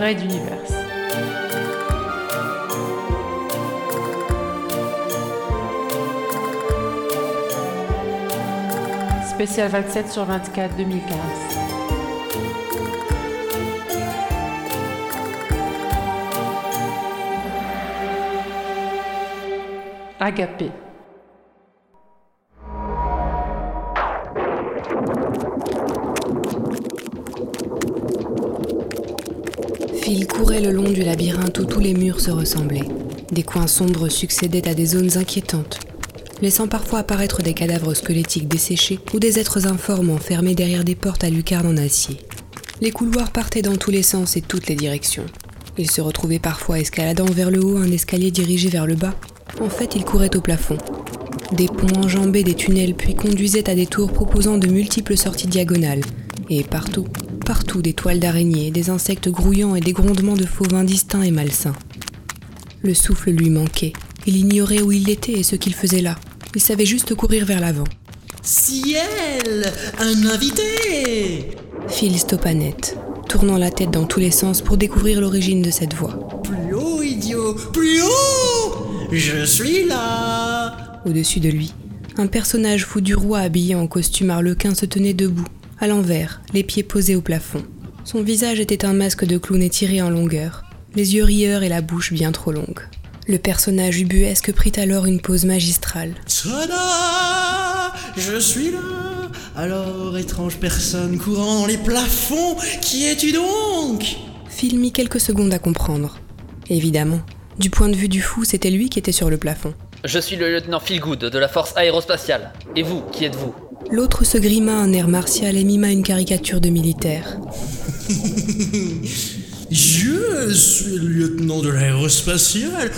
Raid Universe. Spécial 27 sur 24 2015. Agapé. Phil courait le long du labyrinthe où tous les murs se ressemblaient. Des coins sombres succédaient à des zones inquiétantes, laissant parfois apparaître des cadavres squelettiques desséchés ou des êtres informes enfermés derrière des portes à lucarne en acier. Les couloirs partaient dans tous les sens et toutes les directions. Il se retrouvait parfois escaladant vers le haut un escalier dirigé vers le bas. En fait, il courait au plafond. Des ponts enjambaient des tunnels puis conduisaient à des tours proposant de multiples sorties diagonales. Et partout, partout des toiles d'araignées, des insectes grouillants et des grondements de fauves indistincts et malsains. Le souffle lui manquait. Il ignorait où il était et ce qu'il faisait là. Il savait juste courir vers l'avant. Ciel Un invité Phil stoppa net, tournant la tête dans tous les sens pour découvrir l'origine de cette voix. Plus haut, idiot Plus haut Je suis là Au-dessus de lui, un personnage fou du roi habillé en costume arlequin se tenait debout, à l'envers, les pieds posés au plafond. Son visage était un masque de clown étiré en longueur, les yeux rieurs et la bouche bien trop longue. Le personnage ubuesque prit alors une pause magistrale. Tada Je suis là Alors, étrange personne courant dans les plafonds, qui es-tu donc? Phil mit quelques secondes à comprendre. Évidemment, du point de vue du fou, c'était lui qui était sur le plafond. Je suis le lieutenant Philgood de la force aérospatiale. Et vous, qui êtes-vous? L'autre se grima un air martial et mima une caricature de militaire. Je suis le lieutenant de l'aérospatiale.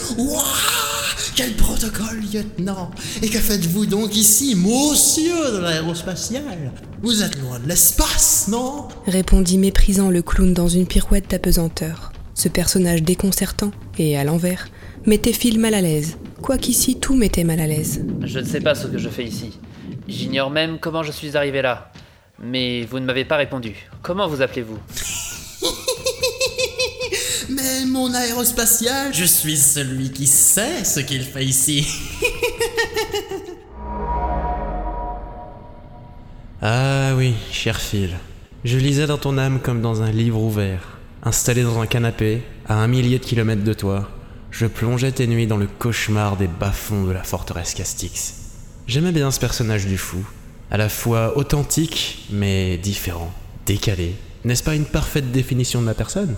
Quel protocole, lieutenant Et que faites-vous donc ici, monsieur de l'aérospatiale? Vous êtes loin de l'espace, non? Répondit méprisant le clown dans une pirouette d'apesanteur. Ce personnage déconcertant, et à l'envers, mettait Phil mal à l'aise, quoiqu'ici tout mettait mal à l'aise. Je ne sais pas ce que je fais ici. J'ignore même comment je suis arrivé là. Mais vous ne m'avez pas répondu. Comment vous appelez-vous? Mais mon aérospatial, je suis celui qui sait ce qu'il fait ici. Ah oui, cher Phil. Je lisais dans ton âme comme dans un livre ouvert. Installé dans un canapé, à un millier de kilomètres de toi, je plongeais tes nuits dans le cauchemar des bas-fonds de la forteresse Castix. J'aimais bien ce personnage du fou, à la fois authentique mais différent, décalé. N'est-ce pas une parfaite définition de ma personne?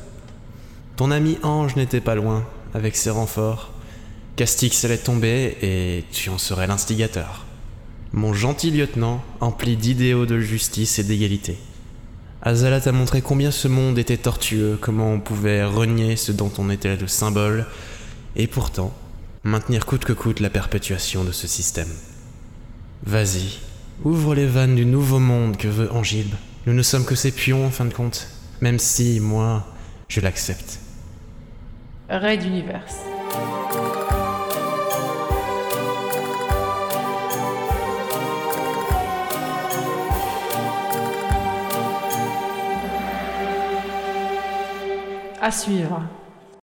Ton ami Ange n'était pas loin, avec ses renforts. Castix allait tomber et tu en serais l'instigateur. Mon gentil lieutenant, empli d'idéaux de justice et d'égalité. Azala t'a montré combien ce monde était tortueux, comment on pouvait renier ce dont on était le symbole, et pourtant, maintenir coûte que coûte la perpétuation de ce système. Vas-y, ouvre les vannes du nouveau monde que veut Angilbe. Nous ne sommes que ses pions en fin de compte, même si, moi, je l'accepte. Raid Universe. À suivre.